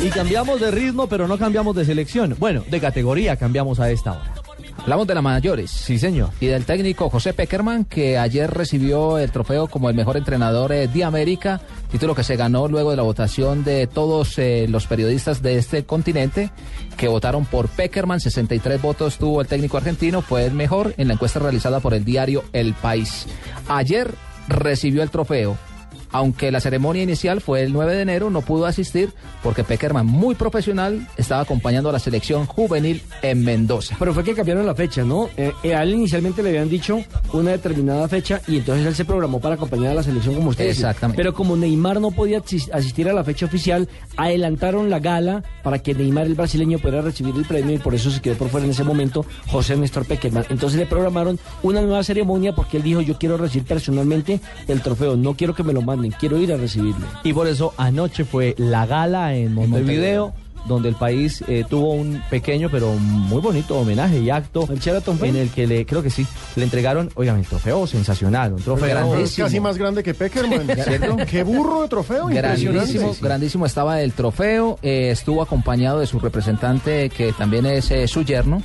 Y cambiamos de ritmo, pero no cambiamos de selección. Bueno, de categoría cambiamos a esta hora. Hablamos de las mayores. Sí, señor. Y del técnico José Peckerman, que ayer recibió el trofeo como el mejor entrenador eh, de América, título que se ganó luego de la votación de todos eh, los periodistas de este continente que votaron por Peckerman. 63 votos tuvo el técnico argentino, fue el mejor en la encuesta realizada por el diario El País. Ayer recibió el trofeo aunque la ceremonia inicial fue el 9 de enero, no pudo asistir porque Peckerman, muy profesional, estaba acompañando a la selección juvenil en Mendoza. Pero fue que cambiaron la fecha, ¿no? Eh, a él inicialmente le habían dicho una determinada fecha y entonces él se programó para acompañar a la selección como usted. Exactamente. Pero como Neymar no podía asis- asistir a la fecha oficial, adelantaron la gala para que Neymar, el brasileño, pudiera recibir el premio y por eso se quedó por fuera en ese momento José Néstor Peckerman. Entonces le programaron una nueva ceremonia porque él dijo, yo quiero recibir personalmente el trofeo, no quiero que me lo manden, quiero ir a recibirlo. Y por eso anoche fue la gala en Montevideo, donde el país eh, tuvo un pequeño pero muy bonito homenaje y acto ¿El Sheraton fue? en el que le creo que sí le entregaron, oigan, el trofeo sensacional, un trofeo Grandísimo. Es casi más grande que Peckerman. ¿Cierto? Qué burro de trofeo, impresionante. Grandísimo, grandísimo estaba el trofeo, eh, estuvo acompañado de su representante que también es eh, su yerno,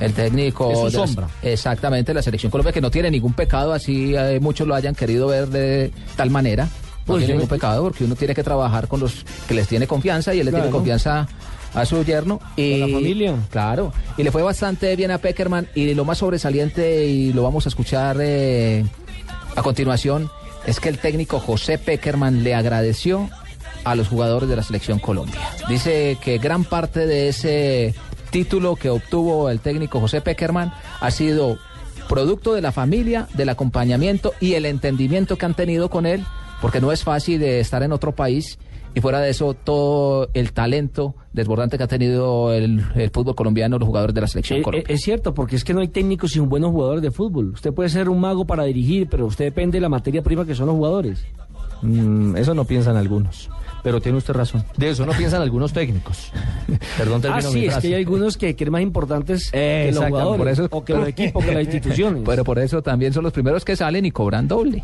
el técnico. Es su de la- exactamente, la selección Colombia que no tiene ningún pecado, así eh, muchos lo hayan querido ver de tal manera. No tiene yo- ningún pecado porque uno tiene que trabajar con los que les tiene confianza y él le tiene confianza a su yerno y Con la familia. claro y le fue bastante bien a Peckerman y lo más sobresaliente y lo vamos a escuchar eh, a continuación es que el técnico José Peckerman le agradeció a los jugadores de la selección Colombia. Dice que gran parte de ese título que obtuvo el técnico José Peckerman ha sido producto de la familia, del acompañamiento y el entendimiento que han tenido con él, porque no es fácil de estar en otro país y fuera de eso todo el talento desbordante que ha tenido el, el fútbol colombiano, los jugadores de la selección Eh, Colombia. eh, es cierto, porque es que no hay técnicos sin buenos jugadores de fútbol. Usted puede ser un mago para dirigir, pero usted depende de la materia prima que son los jugadores. Mm, eso no piensan algunos, pero tiene usted razón. De eso no piensan algunos técnicos. Perdón, Ah, termino sí, mi es frase. que hay algunos que creen más importantes Eh, que los jugadores, por eso- o que los equipos, que las instituciones. Pero por eso también son los primeros que salen y cobran doble.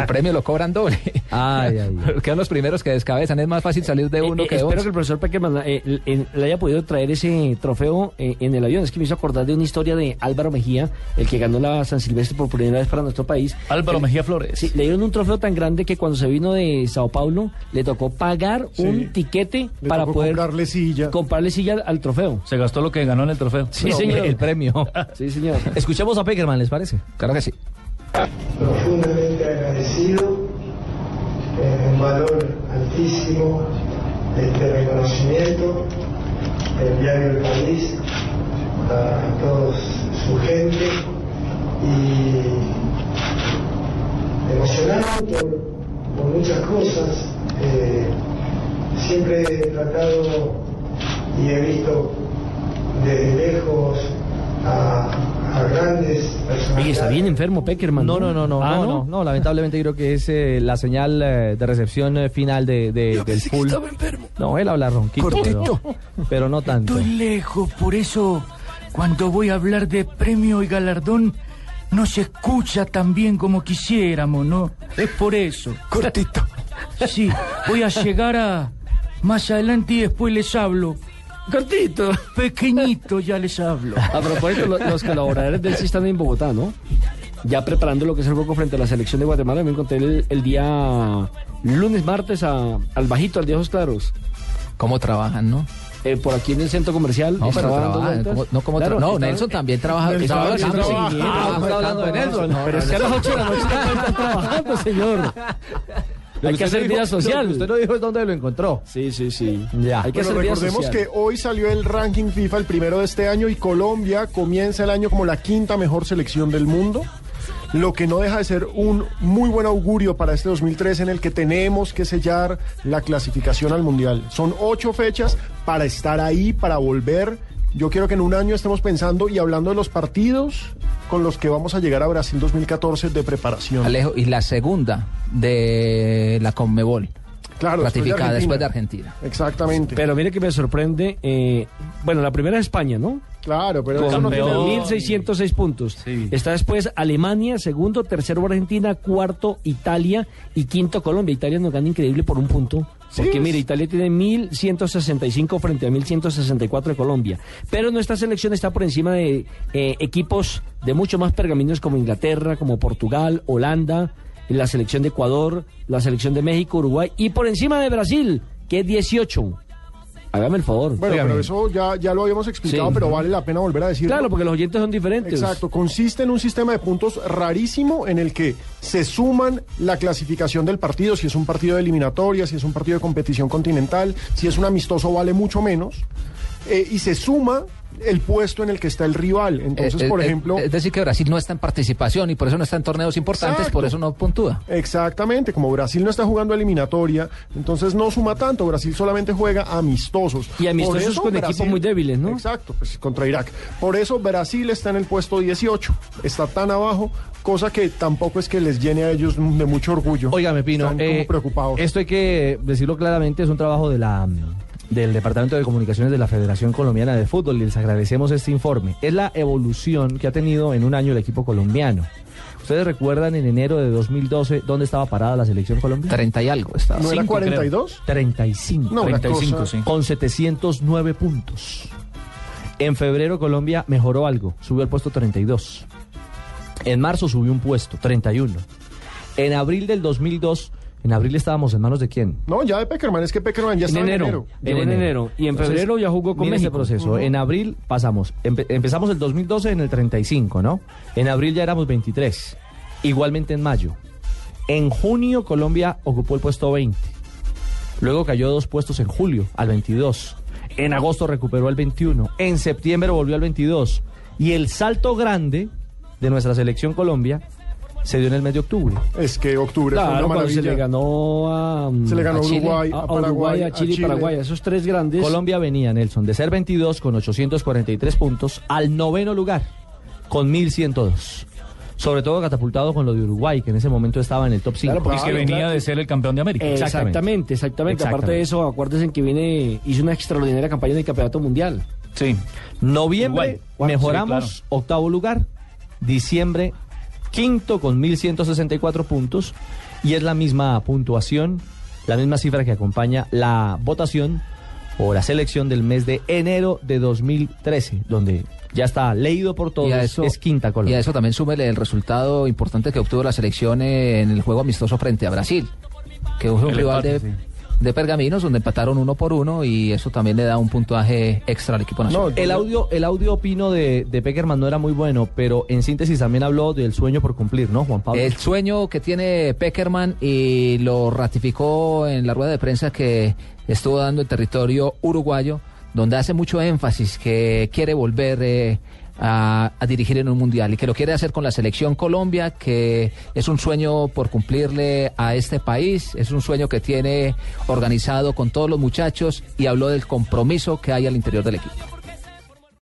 El premio lo cobran doble. Ay, ay, ay. Quedan los primeros que descabezan. Es más fácil salir de Eh, uno eh, que de espero otro. que el profesor Peckerman eh, le haya podido traer ese trofeo eh, en el avión. Es que me hizo acordar de una historia de Álvaro Mejía, el que ganó la San Silvestre por primera vez para nuestro país. Álvaro Mejía Flores. Sí, le dieron un trofeo tan grande que cuando se vino de Sao Paulo le tocó pagar Sí. un tiquete Le para poder comprarle silla. comprarle silla al, al trofeo. Se gastó lo que ganó en el trofeo. Sí, No, señor. El premio. Sí, señor. Escuchemos a Peckerman, ¿les parece? Claro que sí. profundamente eh, un valor altísimo este reconocimiento del diario El País a todos su gente y emocionado por, por muchas cosas. Eh, siempre he tratado y he visto desde lejos a, a grandes personas. Oye, está bien enfermo Peckerman. No, no, no, no, Ah, no, no, no, lamentablemente creo que es eh, la señal eh, de recepción eh, final de, de- del full. No, él habla ronquito, Cortito. Pero, pero no tanto. Estoy lejos, por eso cuando voy a hablar de premio y galardón no se escucha tan bien como quisiéramos, ¿no? Es por eso. Cortito. Sí, voy a llegar a más adelante y después les hablo. Cortito. Pequeñito ya les hablo. A propósito, lo- los colaboradores del sí están en Bogotá, ¿no? Ya preparando lo que es el juego frente a la selección de Guatemala. Me encontré el, el día lunes, martes a- al bajito, al de Ojos Claros. ¿Cómo trabajan, no? Eh, por aquí en el centro comercial. No, pero trabajan. vueltas. ¿cómo- no, como Claro, tra- no, estaba- Nelson también trabaja. Estaba. Ah, hablando de Nelson. Pero es que a las 8 de la noche no está trabajando, señor. Hay que hacer vida social. Usted no dijo es dónde lo encontró. Sí, sí, sí. Ya. Hay que Bueno, hacer vida recordemos social. que hoy salió el ranking FIFA, el primero de este año, y Colombia comienza el año como la quinta mejor selección del mundo. Lo que no deja de ser un muy buen augurio para este 2003 en el que tenemos que sellar la clasificación al Mundial. Son ocho fechas para estar ahí, para volver. Yo quiero que en un año estemos pensando y hablando de los partidos con los que vamos a llegar a Brasil 2014 de preparación. Alejo, y la segunda de la Conmebol, Claro, después de ratificada después de Argentina. Argentina. Exactamente. Pero mire que me sorprende. eh, bueno, la primera es España, ¿no? claro, pero eso Con no tiene- 1.606 puntos. Sí. Está después Alemania, segundo, tercero Argentina, cuarto Italia y quinto Colombia. Italia nos gana increíble por un punto Porque Sí, mire, Italia tiene 1.165 frente a 1.164 de Colombia. Pero nuestra selección está por encima de eh, equipos de mucho más pergaminos como Inglaterra, como Portugal, Holanda, la selección de Ecuador, la selección de México, Uruguay y por encima de Brasil, que es 18. Hágame el favor. Bueno, pero eso ya, ya lo habíamos explicado, Sí. pero vale la pena volver a decirlo. Claro, porque los oyentes son diferentes. Exacto, consiste en un sistema de puntos rarísimo en el que se suman la clasificación del partido, si es un partido de eliminatoria, si es un partido de competición continental, si es un amistoso vale mucho menos, eh, y se suma el puesto en el que está el rival. Entonces, Eh, por eh, ejemplo... Es decir, que Brasil no está en participación y por eso no está en torneos importantes, Exacto. por eso no puntúa. Exactamente, como Brasil no está jugando eliminatoria, entonces no suma tanto, Brasil solamente juega amistosos. Y amistosos eso con equipos muy débiles, ¿no? Exacto, pues contra Irak. Por eso Brasil está en el puesto 18, está tan abajo, cosa que tampoco es que les llene a ellos de mucho orgullo. Óigame, Pino, Están como eh, preocupados. esto hay que decirlo claramente, es un trabajo de la del Departamento de Comunicaciones de la Federación Colombiana de Fútbol y les agradecemos este informe. Es la evolución que ha tenido en un año el equipo colombiano. ¿Ustedes recuerdan en enero de 2012 dónde estaba parada la selección colombiana? 30 y algo está. ¿No era cinco, creo. 42? 35. No, una 35, cosa- sí. con 709 puntos. En febrero Colombia mejoró algo, subió al puesto 32. En marzo subió un puesto, 31. En abril del 2002, en abril estábamos en manos de quién? No, ya de Peckerman, es que Peckerman ya En está en enero. enero. Llegó en enero. Y en Entonces, febrero ya jugó con ese proceso. En abril pasamos, empe- empezamos el 2012 en el 35, ¿no? En abril ya éramos 23. Igualmente en mayo. En junio Colombia ocupó el puesto 20. Luego cayó dos puestos en julio, al 22. En agosto recuperó al 21. En septiembre volvió al 22. Y el salto grande de nuestra selección Colombia se dio en el mes de octubre. Es que octubre fue Claro, una cuando se maravilla. le ganó a, Se le ganó a Chile, Uruguay, a- Paraguay, Uruguay, a Chile y Paraguay. Esos tres grandes. Colombia venía, Nelson, de ser 22 con 843 puntos al noveno lugar con 1102. Sobre todo catapultado con lo de Uruguay, que en ese momento estaba en el top 5. Claro, porque Y que venía claro. de ser el campeón de América. Exactamente, exactamente. Aparte Exactamente. de eso, acuérdense que viene, hizo una extraordinaria campaña en el campeonato mundial. Sí. Noviembre Uruguay. mejoramos, Sí, octavo lugar. Diciembre, quinto con 1164 puntos. Y es la misma puntuación, la misma cifra que acompaña la votación o la selección del mes de enero de 2013, donde ya está leído por todos, Y a eso, es quinta y a Colombia. eso también súmele el resultado importante que obtuvo la selección en el juego amistoso frente a Brasil, que fue un El rival empate, de, sí. De pergaminos donde empataron uno por uno y eso también le da un puntaje extra al equipo nacional. No, El audio, el audio opino de, de Peckerman no era muy bueno, pero en síntesis también habló del sueño por cumplir, ¿no, Juan Pablo? El sueño que tiene Peckerman y lo ratificó en la rueda de prensa que estuvo dando en territorio uruguayo, donde hace mucho énfasis que quiere volver eh, a, a dirigir en un mundial y que lo quiere hacer con la selección Colombia, que es un sueño por cumplirle a este país, es un sueño que tiene organizado con todos los muchachos y habló del compromiso que hay al interior del equipo.